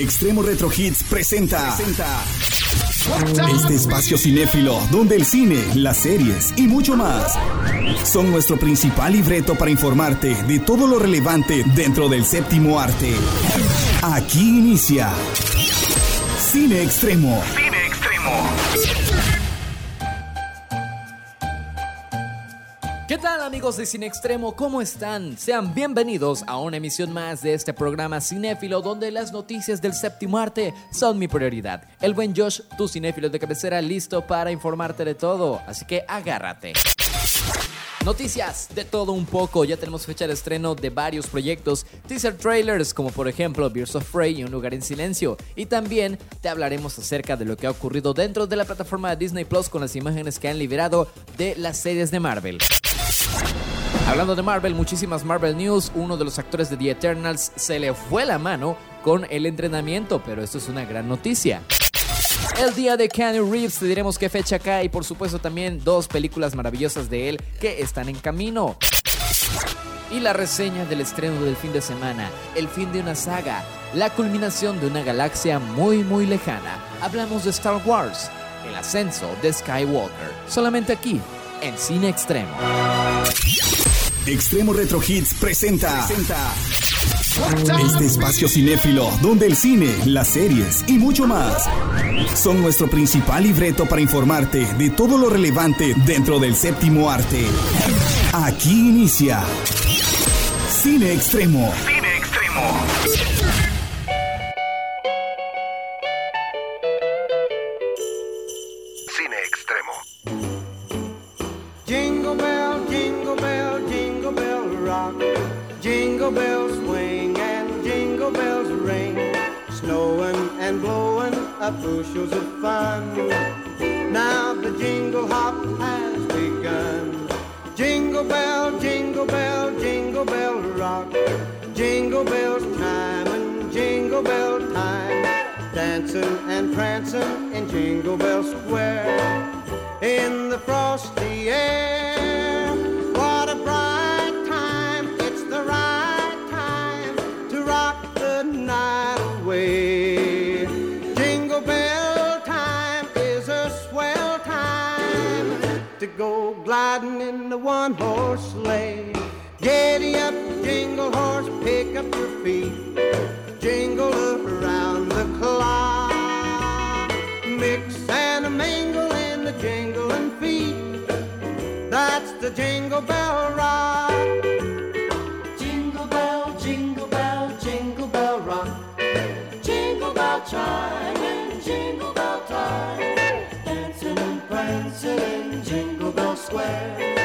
Extremo Retro Hits presenta. Este espacio cinéfilo donde el cine, las series y mucho más son nuestro principal libreto para informarte de todo lo relevante dentro del séptimo arte. Aquí inicia Cine Extremo. ¿Qué tal amigos de Cine Extremo? ¿Cómo están? Sean bienvenidos a una emisión más de este programa cinéfilo donde las noticias del séptimo arte son mi prioridad. El buen Josh, tu cinéfilo de cabecera, listo para informarte de todo, así que agárrate. Noticias de todo un poco, ya tenemos fecha de estreno de varios proyectos, teaser trailers como por ejemplo Beers of Prey y Un lugar en silencio, y también te hablaremos acerca de lo que ha ocurrido dentro de la plataforma de Disney Plus con las imágenes que han liberado de las series de Marvel. Hablando de Marvel, muchísimas Marvel News. Uno de los actores de The Eternals se le fue la mano con el entrenamiento, pero esto es una gran noticia. El día de Keanu Reeves, te diremos qué fecha cae y por supuesto también dos películas maravillosas de él que están en camino. Y la reseña del estreno del fin de semana, el fin de una saga, la culminación de una galaxia muy muy lejana. Hablamos de Star Wars, el ascenso de Skywalker, solamente aquí, en Cine Extremo. Extremo Retro Hits presenta. Este espacio cinéfilo donde el cine, las series y mucho más son nuestro principal libreto para informarte de todo lo relevante dentro del séptimo arte. Aquí inicia Cine Extremo. Cine Extremo. Jingle around the clock. Mix and mingle in the jingling feet. That's the jingle bell rock. Jingle bell, jingle bell, jingle bell rock. Jingle bell chime in Jingle Bell time, dancing and prancing in Jingle Bell Square.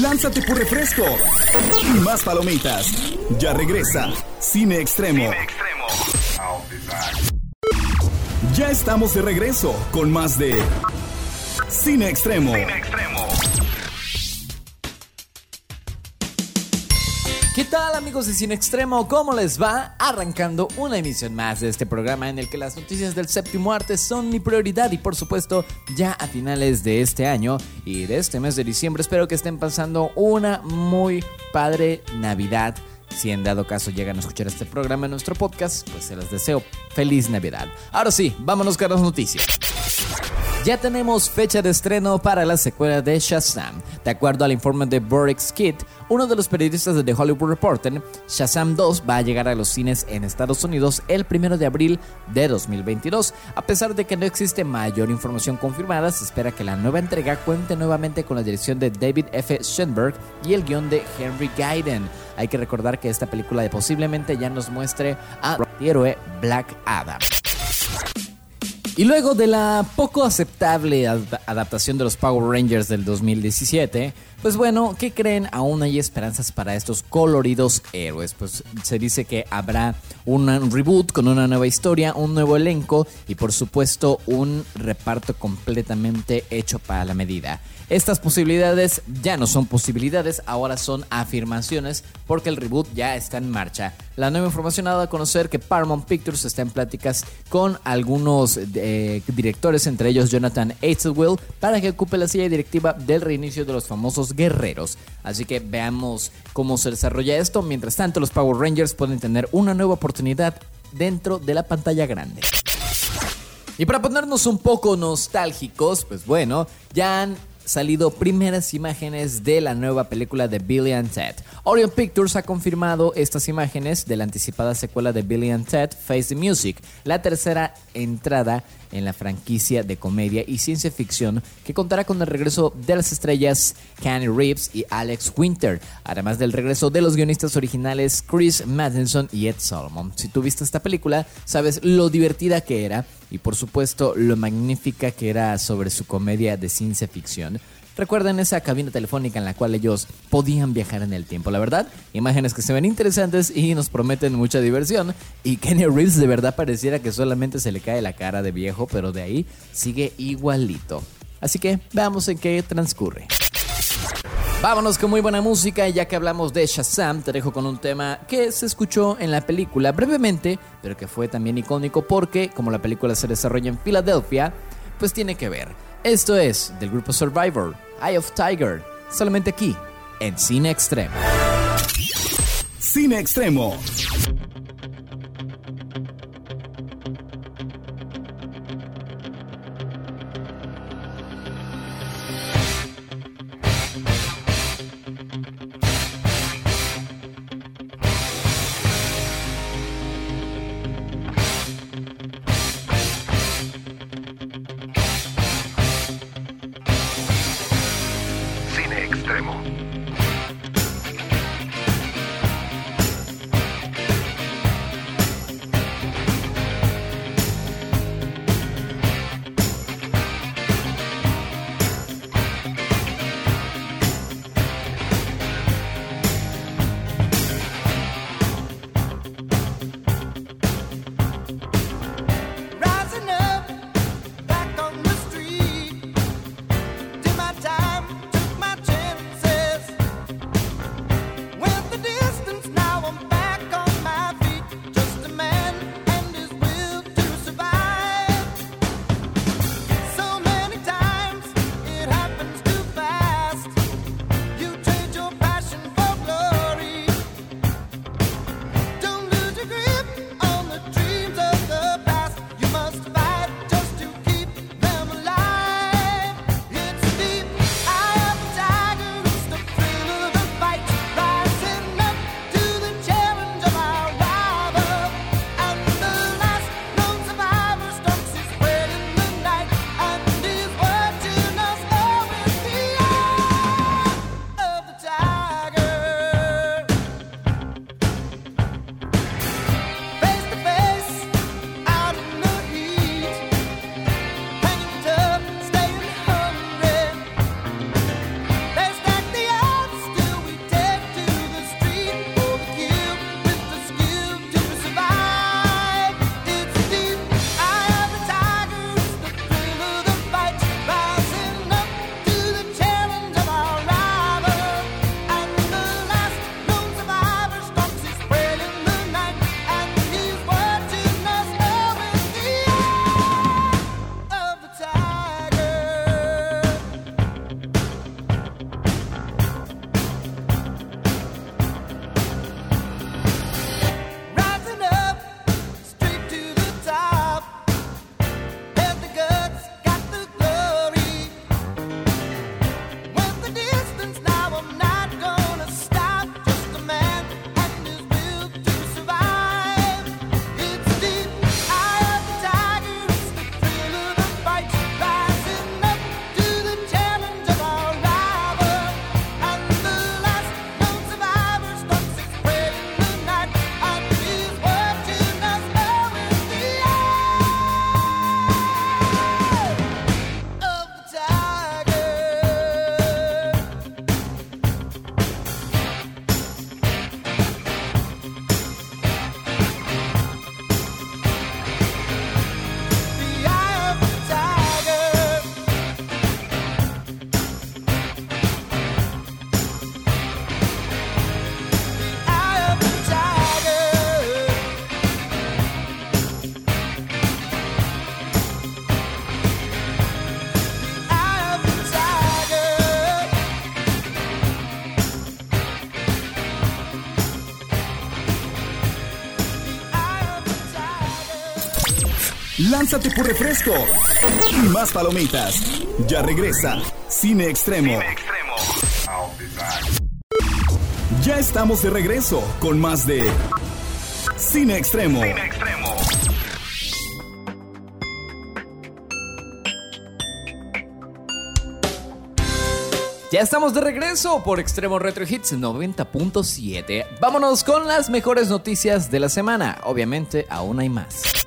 Lánzate por refresco y más palomitas. Ya regresa Cine Extremo. Cine Extremo. Ya estamos de regreso con más de Cine Extremo. Cine Extremo. ¿Qué tal amigos de Cine Extremo? ¿Cómo les va? Arrancando una emisión más de este programa en el que las noticias del séptimo arte son mi prioridad y por supuesto ya a finales de este año y de este mes de diciembre espero que estén pasando una muy padre Navidad si en dado caso llegan a escuchar este programa en nuestro podcast, pues se les deseo feliz Navidad. Ahora sí, vámonos con las noticias. Ya tenemos fecha de estreno para la secuela de Shazam. De acuerdo al informe de Borix Kid, uno de los periodistas de The Hollywood Reporter, Shazam 2 va a llegar a los cines en Estados Unidos el 1 de abril de 2022. A pesar de que no existe mayor información confirmada, se espera que la nueva entrega cuente nuevamente con la dirección de David F. Schoenberg y el guion de Henry Gaiden. Hay que recordar que esta película posiblemente ya nos muestre a héroe Black Adam. Y luego de la poco aceptable ad- adaptación de los Power Rangers del 2017, pues bueno, ¿qué creen? Aún hay esperanzas para estos coloridos héroes. Pues se dice que habrá un reboot con una nueva historia, un nuevo elenco y por supuesto un reparto completamente hecho para la medida. Estas posibilidades ya no son posibilidades, ahora son afirmaciones porque el reboot ya está en marcha. La nueva información ha dado a conocer que Paramount Pictures está en pláticas con algunos eh, directores, entre ellos Jonathan Hazelwell, para que ocupe la silla directiva del reinicio de los famosos guerreros. Así que veamos cómo se desarrolla esto. Mientras tanto, los Power Rangers pueden tener una nueva oportunidad dentro de la pantalla grande. Y para ponernos un poco nostálgicos, pues bueno, ya han salido primeras imágenes de la nueva película de Billy and Ted. Orion Pictures ha confirmado estas imágenes de la anticipada secuela de Billy and Ted, Face the Music, la tercera entrada en la franquicia de comedia y ciencia ficción que contará con el regreso de las estrellas Kenny Reeves y Alex Winter, además del regreso de los guionistas originales Chris Matheson y Ed Solomon. Si tú viste esta película, sabes lo divertida que era y por supuesto lo magnífica que era sobre su comedia de ciencia ficción. Recuerden esa cabina telefónica en la cual ellos podían viajar en el tiempo, la verdad. Imágenes que se ven interesantes y nos prometen mucha diversión. Y Kenny Reeves de verdad pareciera que solamente se le cae la cara de viejo, pero de ahí sigue igualito. Así que veamos en qué transcurre. Vámonos con muy buena música y ya que hablamos de Shazam, te dejo con un tema que se escuchó en la película brevemente, pero que fue también icónico porque como la película se desarrolla en Filadelfia, pues tiene que ver. Esto es del grupo Survivor, Eye of Tiger, solamente aquí, en Cine Extremo. Cine Extremo. Lánzate por refresco y más palomitas. Ya regresa Cine Extremo. Ya estamos de regreso con más de Cine Extremo. Ya estamos de regreso por Extremo Retro Hits 90.7. Vámonos con las mejores noticias de la semana. Obviamente, aún hay más.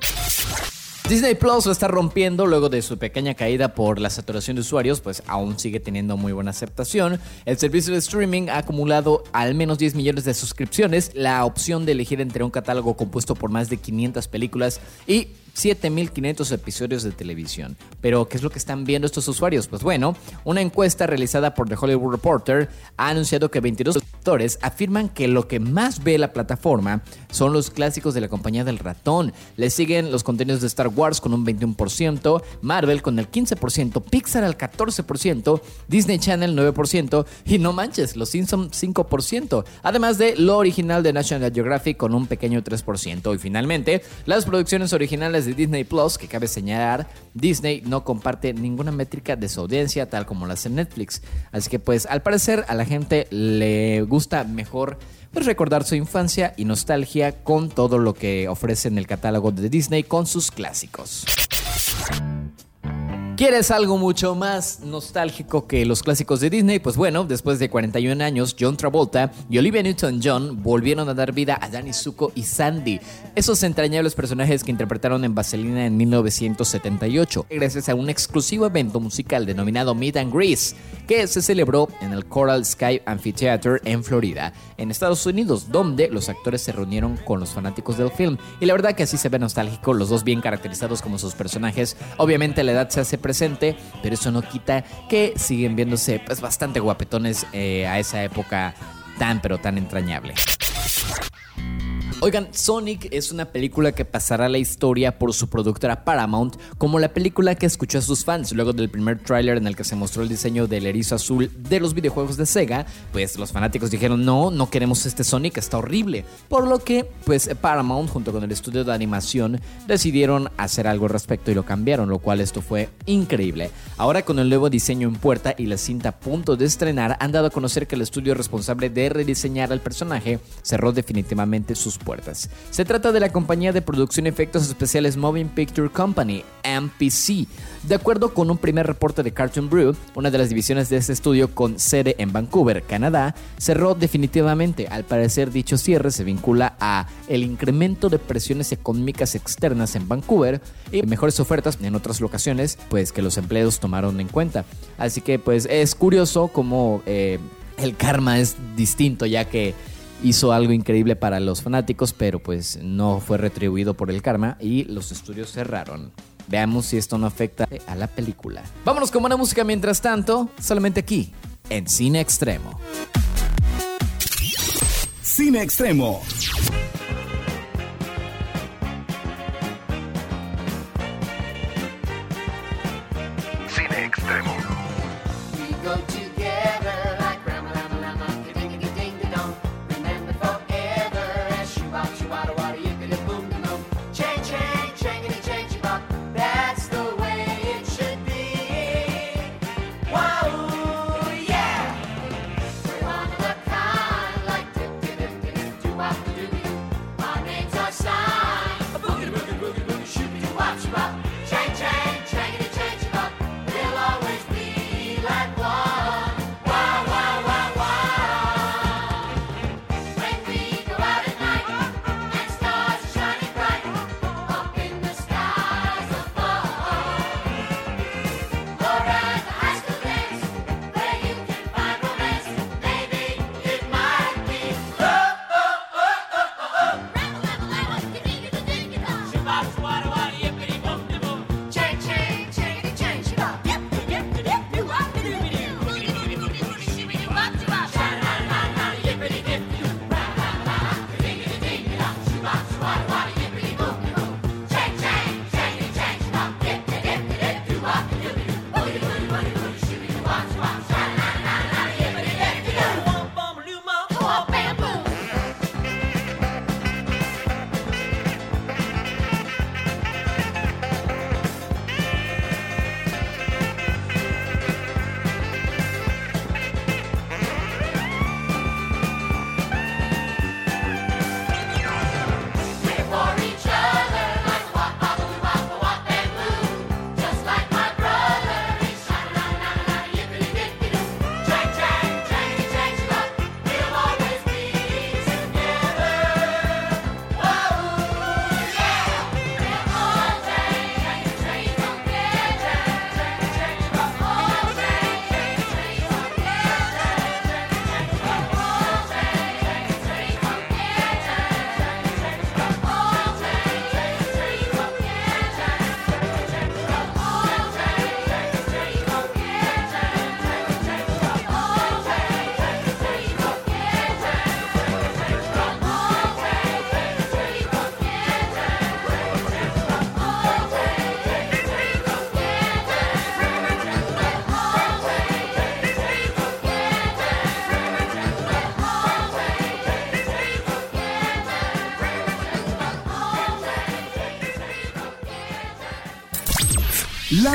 Disney Plus lo está rompiendo luego de su pequeña caída por la saturación de usuarios, pues aún sigue teniendo muy buena aceptación. El servicio de streaming ha acumulado al menos 10 millones de suscripciones, la opción de elegir entre un catálogo compuesto por más de 500 películas y 7.500 episodios de televisión. Pero, ¿qué es lo que están viendo estos usuarios? Pues bueno, una encuesta realizada por The Hollywood Reporter ha anunciado que 22 actores afirman que lo que más ve la plataforma son los clásicos de la compañía del ratón. Le siguen los contenidos de Star Wars con un 21%, Marvel con el 15%, Pixar al 14%, Disney Channel 9% y no manches, los Simpsons 5%, además de lo original de National Geographic con un pequeño 3%. Y finalmente, las producciones originales de Disney Plus, que cabe señalar, Disney no comparte ninguna métrica de su audiencia tal como lo hace Netflix. Así que pues al parecer a la gente le gusta mejor pues, recordar su infancia y nostalgia con todo lo que ofrece en el catálogo de Disney con sus clásicos. ¿Quieres algo mucho más nostálgico que los clásicos de Disney? Pues bueno, después de 41 años, John Travolta y Olivia Newton-John volvieron a dar vida a Danny Zuko y Sandy, esos entrañables personajes que interpretaron en Vaselina en 1978, gracias a un exclusivo evento musical denominado Meet and Grease, que se celebró en el Coral Sky Amphitheater en Florida, en Estados Unidos, donde los actores se reunieron con los fanáticos del film. Y la verdad que así se ve nostálgico, los dos bien caracterizados como sus personajes. Obviamente la edad se hace presente, pero eso no quita que siguen viéndose pues bastante guapetones eh, a esa época tan pero tan entrañable. Oigan, Sonic es una película que pasará la historia por su productora Paramount como la película que escuchó a sus fans luego del primer tráiler en el que se mostró el diseño del erizo azul de los videojuegos de Sega, pues los fanáticos dijeron no, no queremos este Sonic, está horrible. Por lo que, pues Paramount junto con el estudio de animación decidieron hacer algo al respecto y lo cambiaron, lo cual esto fue increíble. Ahora con el nuevo diseño en puerta y la cinta a punto de estrenar, han dado a conocer que el estudio responsable de rediseñar al personaje cerró definitivamente sus puertas. Se trata de la compañía de producción y efectos especiales Moving Picture Company, MPC. De acuerdo con un primer reporte de Cartoon Brew, una de las divisiones de este estudio con sede en Vancouver, Canadá, cerró definitivamente. Al parecer dicho cierre se vincula a el incremento de presiones económicas externas en Vancouver y mejores ofertas en otras locaciones, pues que los empleados tomaron en cuenta. Así que pues es curioso cómo eh, el karma es distinto ya que hizo algo increíble para los fanáticos, pero pues no fue retribuido por el karma y los estudios cerraron. Veamos si esto no afecta a la película. Vámonos con buena música mientras tanto, solamente aquí, en Cine Extremo. Cine Extremo.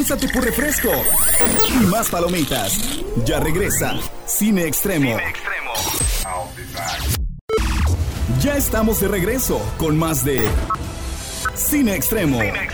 Lánzate por refresco y más palomitas. Ya regresa Cine Extremo. Extremo. Ya estamos de regreso con más de Cine Extremo. Extremo.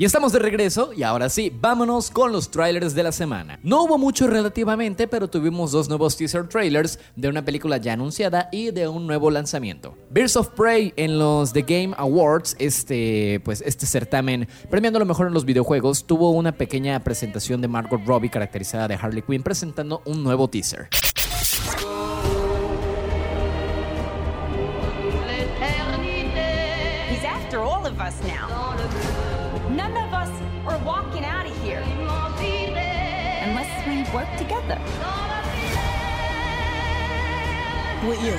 Y estamos de regreso y ahora sí, vámonos con los trailers de la semana. No hubo mucho relativamente, pero tuvimos dos nuevos teaser trailers de una película ya anunciada y de un nuevo lanzamiento. Birds of Prey en los The Game Awards, este, pues este certamen premiando lo mejor en los videojuegos, tuvo una pequeña presentación de Margot Robbie caracterizada de Harley Quinn presentando un nuevo teaser. He's after all of us now. None of us are walking out of here unless we work together. With you.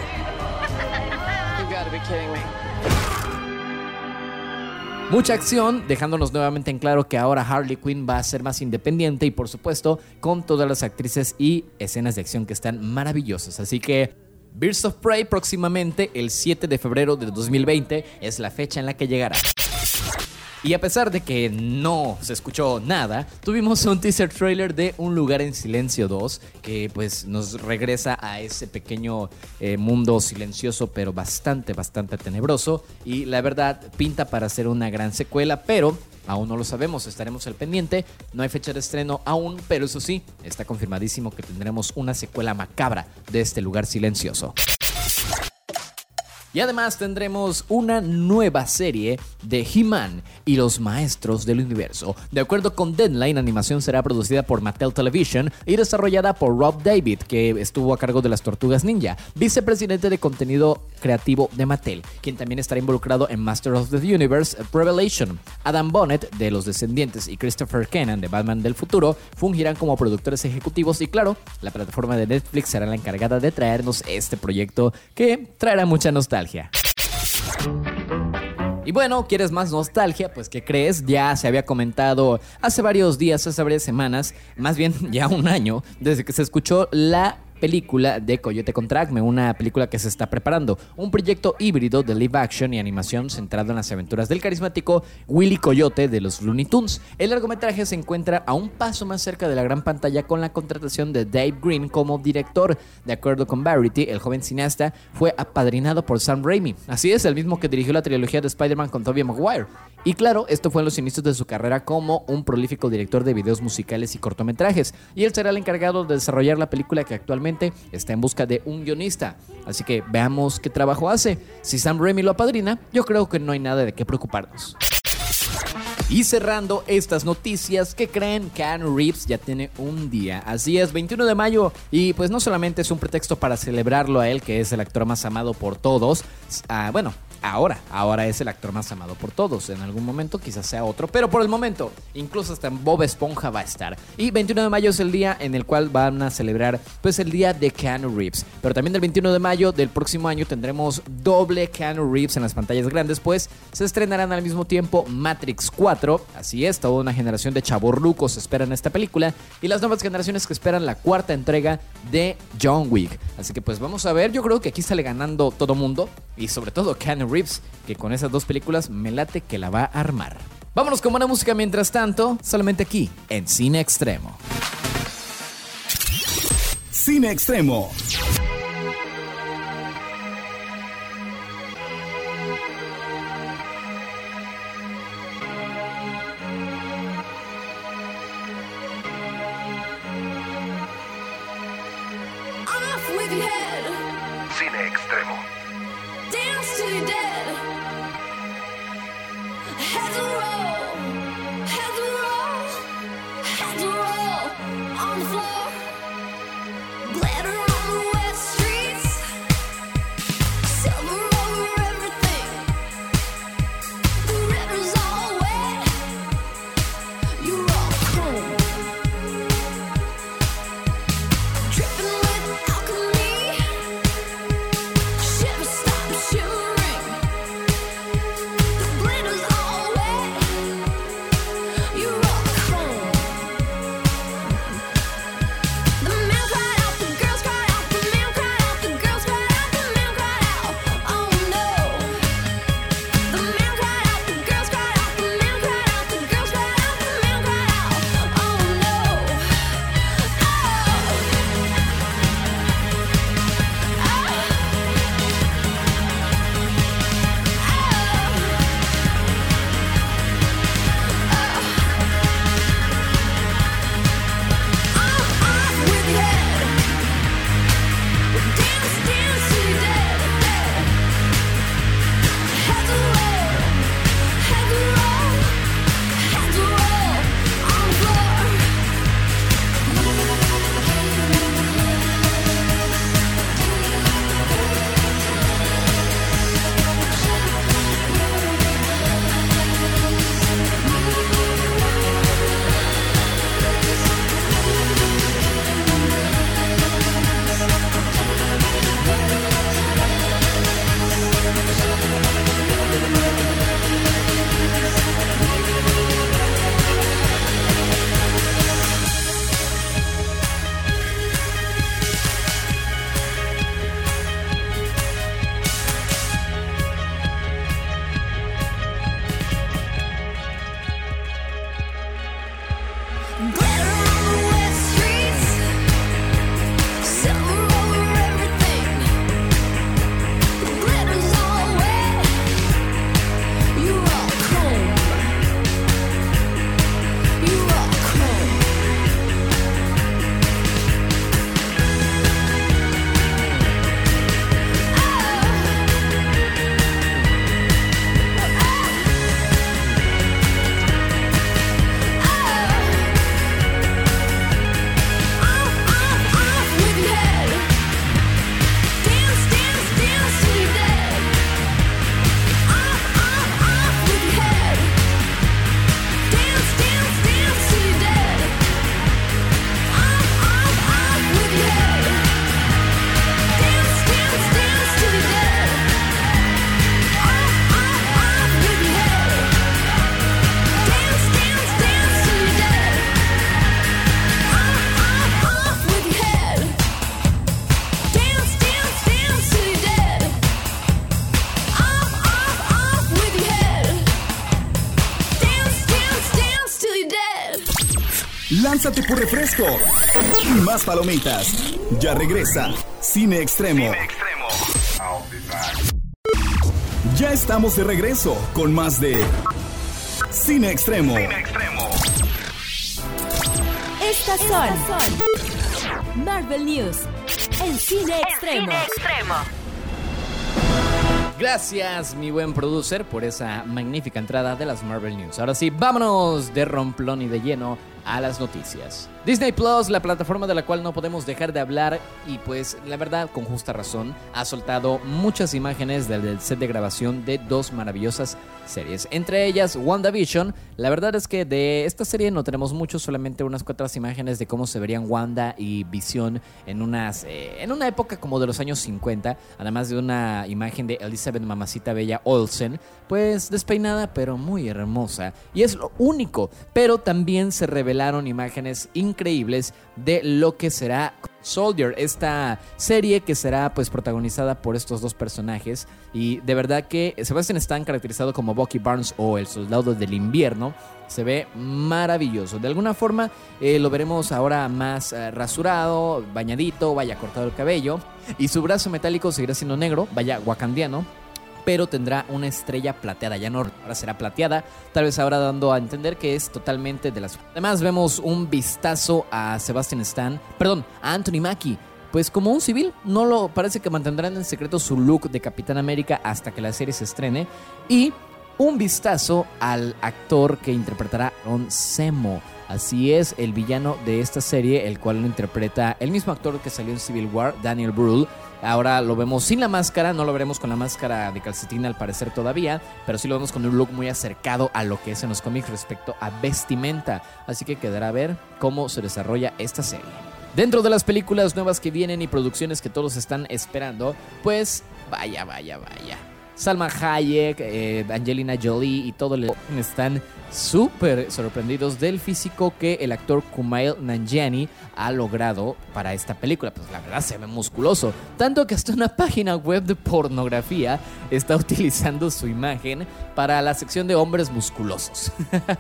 you gotta be kidding me. Mucha acción, dejándonos nuevamente en claro que ahora Harley Quinn va a ser más independiente y por supuesto con todas las actrices y escenas de acción que están maravillosas. Así que Birds of Prey próximamente el 7 de febrero de 2020 es la fecha en la que llegará. Y a pesar de que no se escuchó nada, tuvimos un teaser trailer de Un lugar en silencio 2 que pues nos regresa a ese pequeño eh, mundo silencioso pero bastante, bastante tenebroso y la verdad pinta para ser una gran secuela, pero aún no lo sabemos, estaremos al pendiente, no hay fecha de estreno aún, pero eso sí, está confirmadísimo que tendremos una secuela macabra de este lugar silencioso. Y además tendremos una nueva serie de He-Man y los Maestros del Universo. De acuerdo con Deadline, animación será producida por Mattel Television y desarrollada por Rob David, que estuvo a cargo de las Tortugas Ninja, vicepresidente de contenido creativo de Mattel, quien también estará involucrado en Master of the Universe Revelation. Adam Bonnet, de Los Descendientes, y Christopher Kennan, de Batman del Futuro, fungirán como productores ejecutivos y claro, la plataforma de Netflix será la encargada de traernos este proyecto que traerá mucha nostalgia. Y bueno, ¿quieres más nostalgia? Pues ¿qué crees? Ya se había comentado hace varios días, hace varias semanas, más bien ya un año, desde que se escuchó la película de Coyote contra Acme, una película que se está preparando, un proyecto híbrido de live action y animación centrado en las aventuras del carismático Willy Coyote de los Looney Tunes. El largometraje se encuentra a un paso más cerca de la gran pantalla con la contratación de Dave Green como director. De acuerdo con Variety, el joven cineasta fue apadrinado por Sam Raimi. Así es, el mismo que dirigió la trilogía de Spider-Man con Tobey Maguire. Y claro, esto fue en los inicios de su carrera como un prolífico director de videos musicales y cortometrajes. Y él será el encargado de desarrollar la película que actualmente está en busca de un guionista. Así que veamos qué trabajo hace. Si Sam Raimi lo apadrina, yo creo que no hay nada de qué preocuparnos. Y cerrando estas noticias, que creen? Keanu Reeves ya tiene un día. Así es, 21 de mayo. Y pues no solamente es un pretexto para celebrarlo a él, que es el actor más amado por todos. ah, bueno, ahora, ahora es el actor más amado por todos. En algún momento quizás sea otro, pero por el momento, incluso hasta en Bob Esponja va a estar. Y 21 de mayo es el día en el cual van a celebrar pues el día de Keanu Reeves. Pero también del 21 de mayo del próximo año tendremos doble Keanu Reeves en las pantallas grandes, pues se estrenarán al mismo tiempo Matrix 4. Así es, toda una generación de chavorrucos esperan esta película y las nuevas generaciones que esperan la cuarta entrega de John Wick. Así que pues vamos a ver, yo creo que aquí sale ganando todo mundo y sobre todo Keanu Reeves, que con esas dos películas me late que la va a armar. Vámonos con buena música mientras tanto, solamente aquí en Cine Extremo. Cine Extremo. Lánzate por refresco y más palomitas. Ya regresa Cine Extremo. Extremo. Be back. Ya estamos de regreso con más de Cine Extremo. Extremo. Estas son Marvel News en Cine Extremo. Gracias, mi buen producer, por esa magnífica entrada de las Marvel News. Ahora sí, vámonos de romplón y de lleno a las noticias. Disney Plus, la plataforma de la cual no podemos dejar de hablar y pues la verdad con justa razón ha soltado muchas imágenes del, set de grabación de dos maravillosas series. Entre ellas WandaVision. La verdad es que de esta serie no tenemos mucho, solamente unas cuantas imágenes de cómo se verían Wanda y Vision en unas eh, en una época como de los años 50, además de una imagen de Elizabeth Mamacita Bella Olsen, pues despeinada pero muy hermosa. Y es lo único, pero también se revelaron imágenes increíbles de lo que será Soldier, esta serie que será pues protagonizada por estos dos personajes. Y de verdad que Sebastian Stan caracterizado como Bucky Barnes o el soldado del invierno se ve maravilloso. De alguna forma eh, lo veremos ahora más eh, rasurado, bañadito, vaya cortado el cabello. Y su brazo metálico seguirá siendo negro, vaya wakandiano pero tendrá una estrella plateada, ya no ahora será plateada, tal vez ahora dando a entender que es totalmente de las... Además vemos un vistazo a Sebastian Stan, perdón, a Anthony Mackie, pues como un civil, no lo parece que mantendrán en secreto su look de Capitán América hasta que la serie se estrene. Y un vistazo al actor que interpretará Ron Zemo. Así es, el villano de esta serie, el cual lo interpreta el mismo actor que salió en Civil War, Daniel Brühl. Ahora lo vemos sin la máscara, no lo veremos con la máscara de calcetín al parecer todavía, pero sí lo vemos con un look muy acercado a lo que es en los cómics respecto a vestimenta. Así que quedará a ver cómo se desarrolla esta serie. Dentro de las películas nuevas que vienen y producciones que todos están esperando, pues vaya, vaya, vaya. Salma Hayek, eh, Angelina Jolie y todo el están súper sorprendidos del físico que el actor Kumail Nanjiani ha logrado para esta película. Pues la verdad se ve musculoso, tanto que hasta una página web de pornografía está utilizando su imagen para la sección de hombres musculosos.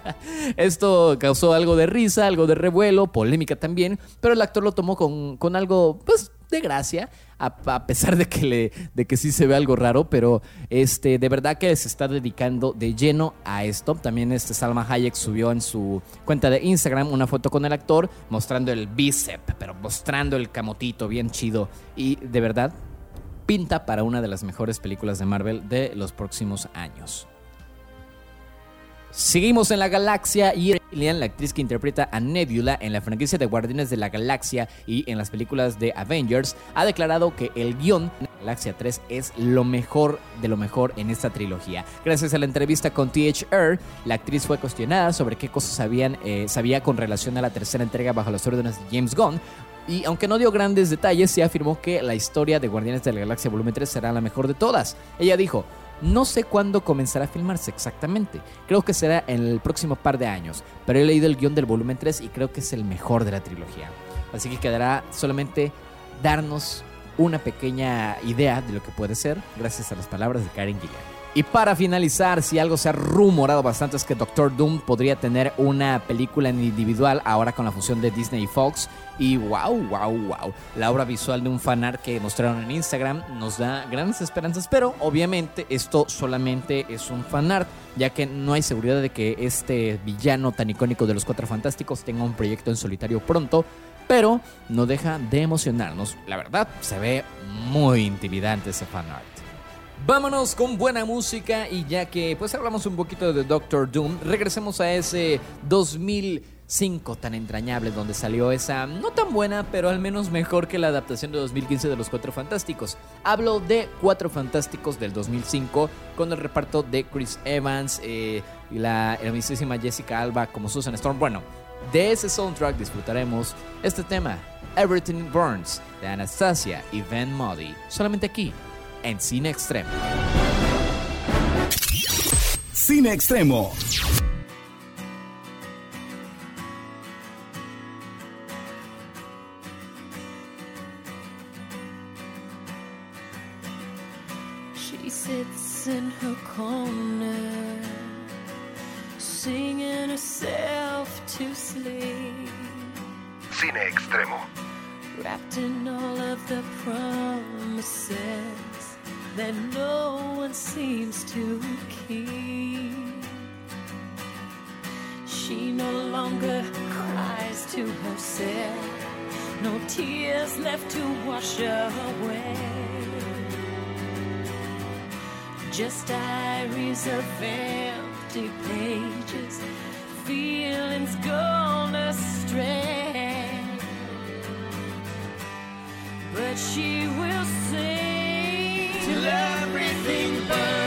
Esto causó algo de risa, algo de revuelo, polémica también, pero el actor lo tomó con, con algo, pues, de gracia, a, a pesar de que, le, de que sí se ve algo raro, pero este, de verdad que se está dedicando de lleno a esto. También este Salma Hayek subió en su cuenta de Instagram una foto con el actor mostrando el bíceps, pero mostrando el camotito bien chido. Y de verdad, pinta para una de las mejores películas de Marvel de los próximos años. Seguimos en la galaxia y Lilian, la actriz que interpreta a Nebula en la franquicia de Guardianes de la Galaxia y en las películas de Avengers, ha declarado que el guion de Galaxia 3 es lo mejor de lo mejor en esta trilogía. Gracias a la entrevista con THR, la actriz fue cuestionada sobre qué cosas sabían, eh, sabía con relación a la tercera entrega bajo las órdenes de James Gunn, y aunque no dio grandes detalles, se afirmó que la historia de Guardianes de la Galaxia Volumen 3 será la mejor de todas. Ella dijo, no sé cuándo comenzará a filmarse exactamente. Creo que será en el próximo par de años. Pero he leído el guion del volumen 3 y creo que es el mejor de la trilogía. Así que quedará solamente darnos una pequeña idea de lo que puede ser gracias a las palabras de Karen Gillian. Y para finalizar, si algo se ha rumorado bastante es que Doctor Doom podría tener una película individual ahora con la fusión de Disney y Fox. Y wow, wow, wow. La obra visual de un fanart que mostraron en Instagram nos da grandes esperanzas, pero obviamente esto solamente es un fanart, ya que no hay seguridad de que este villano tan icónico de los Cuatro Fantásticos tenga un proyecto en solitario pronto. Pero no deja de emocionarnos. La verdad, se ve muy intimidante ese fanart. Vámonos con buena música y ya que pues hablamos un poquito de Doctor Doom, regresemos a ese 2005 tan entrañable donde salió esa no tan buena, pero al menos mejor que la adaptación de 2015 de Los Cuatro Fantásticos. Hablo de Cuatro Fantásticos del 2005 con el reparto de Chris Evans eh, y la hermosísima Jessica Alba como Susan Storm. Bueno, de ese soundtrack disfrutaremos este tema, Everything Burns, de Anastasia y Van Modi, solamente aquí en Cine Extremo. Cine Extremo. Sits in her corner, singing herself to sleep. Cine Extremo. wrapped in all of the promises that no one seems to keep. She no longer cries to herself, no tears left to wash away. Just diaries of empty pages, feelings gone astray. But she will sing till everything burns,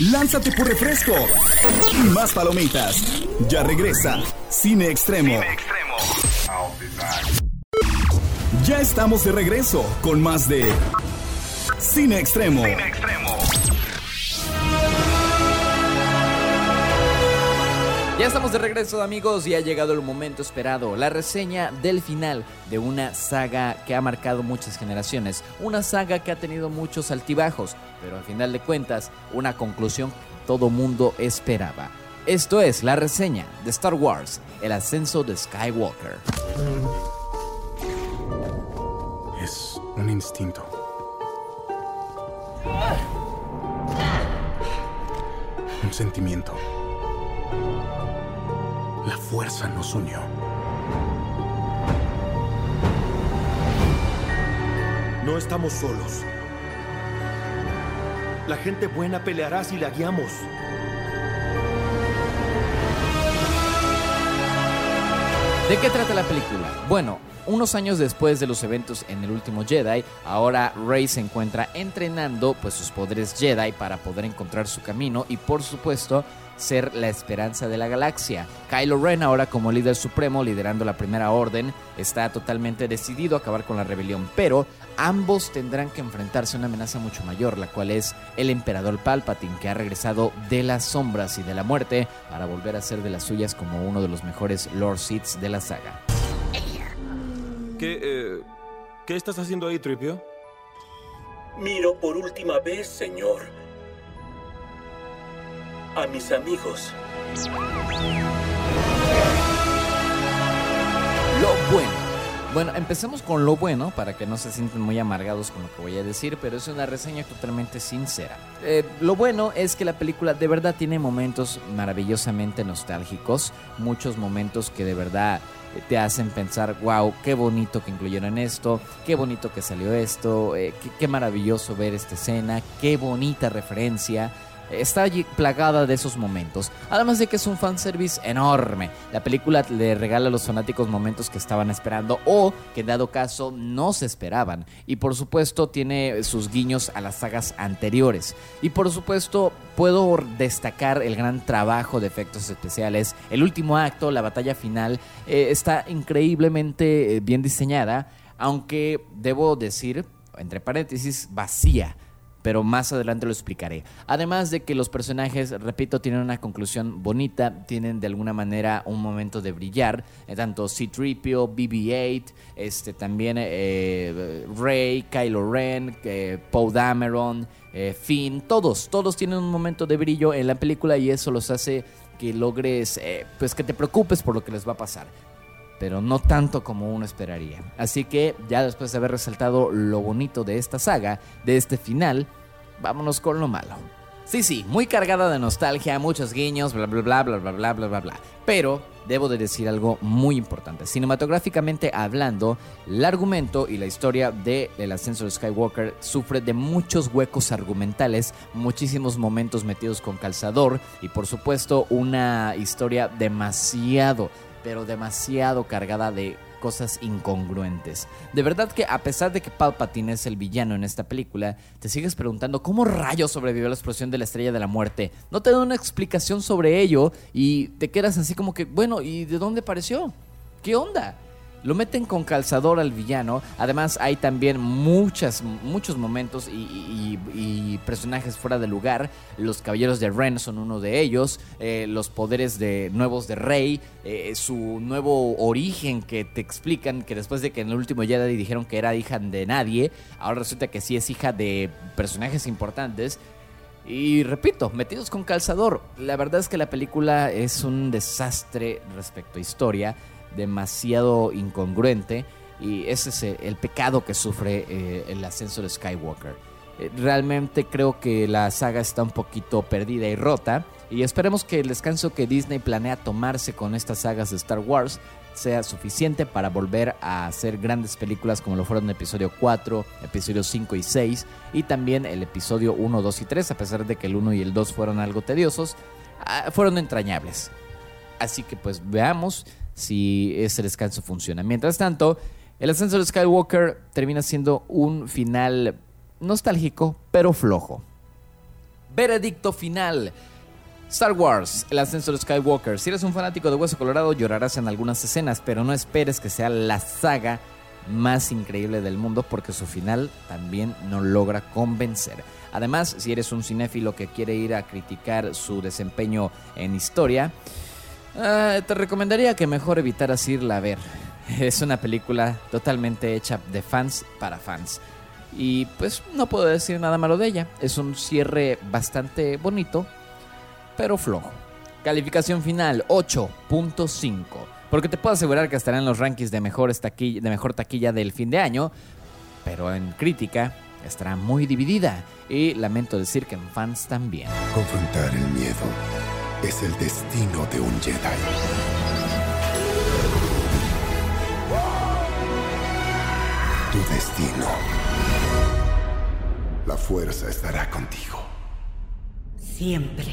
Lánzate por refresco y más palomitas. Ya regresa Cine Extremo. Cine Extremo. Ya estamos de regreso con más de Cine Extremo. Cine Extremo. Ya estamos de regreso amigos y ha llegado el momento esperado, la reseña del final de una saga que ha marcado muchas generaciones, una saga que ha tenido muchos altibajos, pero al final de cuentas una conclusión que todo mundo esperaba. Esto es la reseña de Star Wars, el ascenso de Skywalker. Es un instinto. Un sentimiento. La fuerza nos unió. No estamos solos. La gente buena peleará si la guiamos. ¿De qué trata la película? Bueno, unos años después de los eventos en el último Jedi, ahora Rey se encuentra entrenando pues sus poderes Jedi para poder encontrar su camino y por supuesto ser la esperanza de la galaxia. Kylo Ren ahora como líder supremo liderando la primera orden está totalmente decidido a acabar con la rebelión, pero ambos tendrán que enfrentarse a una amenaza mucho mayor, la cual es el emperador Palpatine que ha regresado de las sombras y de la muerte para volver a ser de las suyas como uno de los mejores Lord Siths de la saga. ¿Qué, eh, ¿Qué estás haciendo ahí, Tripio? Miro por última vez, señor. a mis amigos. Lo bueno. Bueno, empecemos con lo bueno para que no se sientan muy amargados con lo que voy a decir, pero es una reseña totalmente sincera. Eh, lo bueno es que la película de verdad tiene momentos maravillosamente nostálgicos, muchos momentos que de verdad te hacen pensar, wow, qué bonito que incluyeron esto, qué bonito que salió esto, eh, qué maravilloso ver esta escena, qué bonita referencia está plagada de esos momentos. Además de que es un fanservice enorme. La película le regala a los fanáticos momentos que estaban esperando o que dado caso no se esperaban. Y por supuesto tiene sus guiños a las sagas anteriores. Y por supuesto puedo destacar el gran trabajo de efectos especiales. El último acto, la batalla final, eh, está increíblemente eh, bien diseñada. Aunque debo decir, entre paréntesis, vacía pero más adelante lo explicaré. Además de que los personajes, repito, tienen una conclusión bonita, tienen de alguna manera un momento de brillar, eh, tanto C-3PO, BB-8, este, también eh, Rey, Kylo Ren, eh, Poe Dameron, eh, Finn, todos, todos tienen un momento de brillo en la película y eso los hace que logres, eh, pues que te preocupes por lo que les va a pasar pero no tanto como uno esperaría. Así que ya después de haber resaltado lo bonito de esta saga, de este final, vámonos con lo malo. Sí, sí, muy cargada de nostalgia, muchos guiños, bla bla bla bla bla bla bla bla bla. Pero debo de decir algo muy importante. Cinematográficamente hablando, el argumento y la historia de El ascenso de Skywalker sufre de muchos huecos argumentales, muchísimos momentos metidos con calzador y por supuesto una historia demasiado pero demasiado cargada de cosas incongruentes. De verdad que a pesar de que Palpatine es el villano en esta película, te sigues preguntando cómo rayos sobrevivió a la explosión de la estrella de la muerte. No te da una explicación sobre ello y te quedas así como que, bueno, ¿y de dónde apareció? ¿Qué onda? Lo meten con calzador al villano. Además, hay también muchos momentos y personajes fuera de lugar. Los caballeros de Ren son uno de ellos. Eh, los poderes de, nuevos de Rey. eh, su nuevo origen que te explican que después de que en el último Jedi dijeron que era hija de nadie, ahora resulta que sí es hija de personajes importantes. Y repito, metidos con calzador. La verdad es que la película es un desastre respecto a historia, demasiado incongruente. Y ese es el, pecado que sufre eh, el ascenso de Skywalker. Eh, realmente creo que la saga está un poquito perdida y rota. Y esperemos que el descanso que Disney planea tomarse con estas sagas de Star Wars sea suficiente para volver a hacer grandes películas como lo fueron episodio 4, episodio 5 y 6 y también el episodio 1, 2 y 3, a pesar de que el 1 y el 2 fueron algo tediosos, ah, fueron entrañables. Así que pues veamos si ese descanso funciona. Mientras tanto, el ascenso de Skywalker termina siendo un final nostálgico, pero flojo. Veredicto final. Star Wars, el ascenso de Skywalker. Si eres un fanático de Hueso Colorado, llorarás en algunas escenas, pero no esperes que sea la saga más increíble del mundo porque su final también no logra convencer. Además, si eres un cinéfilo que quiere ir a criticar su desempeño en historia, ah, te recomendaría que mejor evitaras irla a ver. Es una película totalmente hecha de fans para fans. Y pues no puedo decir nada malo de ella. Es un cierre bastante bonito, pero flojo. Calificación final 8.5. Porque te puedo asegurar que estará en los rankings de de mejor taquilla del fin de año. Pero en crítica estará muy dividida. Y lamento decir que en fans también. Confrontar el miedo es el destino de un Jedi. Tu destino. La fuerza estará contigo. Siempre.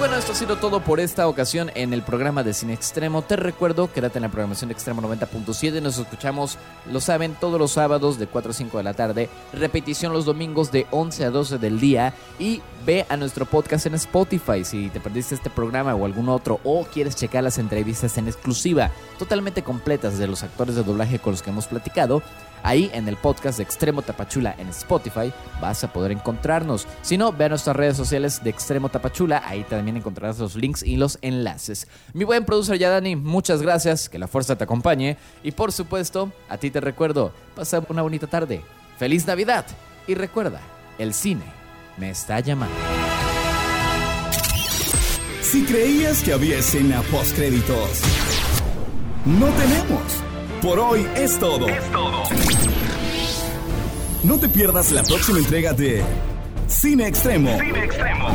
Bueno, esto ha sido todo por esta ocasión en el programa de Cine Extremo. Te recuerdo, quédate en la programación de Extremo 90.7. Nos escuchamos, lo saben, todos los sábados de 4 a 5 de la tarde. Repetición los domingos de 11 a 12 del día. Y ve a nuestro podcast en Spotify si te perdiste este programa o algún otro. O quieres checar las entrevistas en exclusiva, totalmente completas de los actores de doblaje con los que hemos platicado. Ahí en el podcast de Extremo Tapachula en Spotify vas a poder encontrarnos. Si no, ve a nuestras redes sociales de Extremo Tapachula, ahí también encontrarás los links y los enlaces. Mi buen producer ya Dani, muchas gracias, que la fuerza te acompañe y por supuesto, a ti te recuerdo, pasa una bonita tarde, feliz Navidad y recuerda, el cine me está llamando. Si creías que había escena post créditos, no tenemos por hoy es todo. Es todo. No te pierdas la próxima entrega de Cine Extremo. Cine Extremo.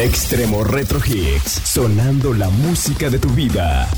Extremo Retro Hits, sonando la música de tu vida.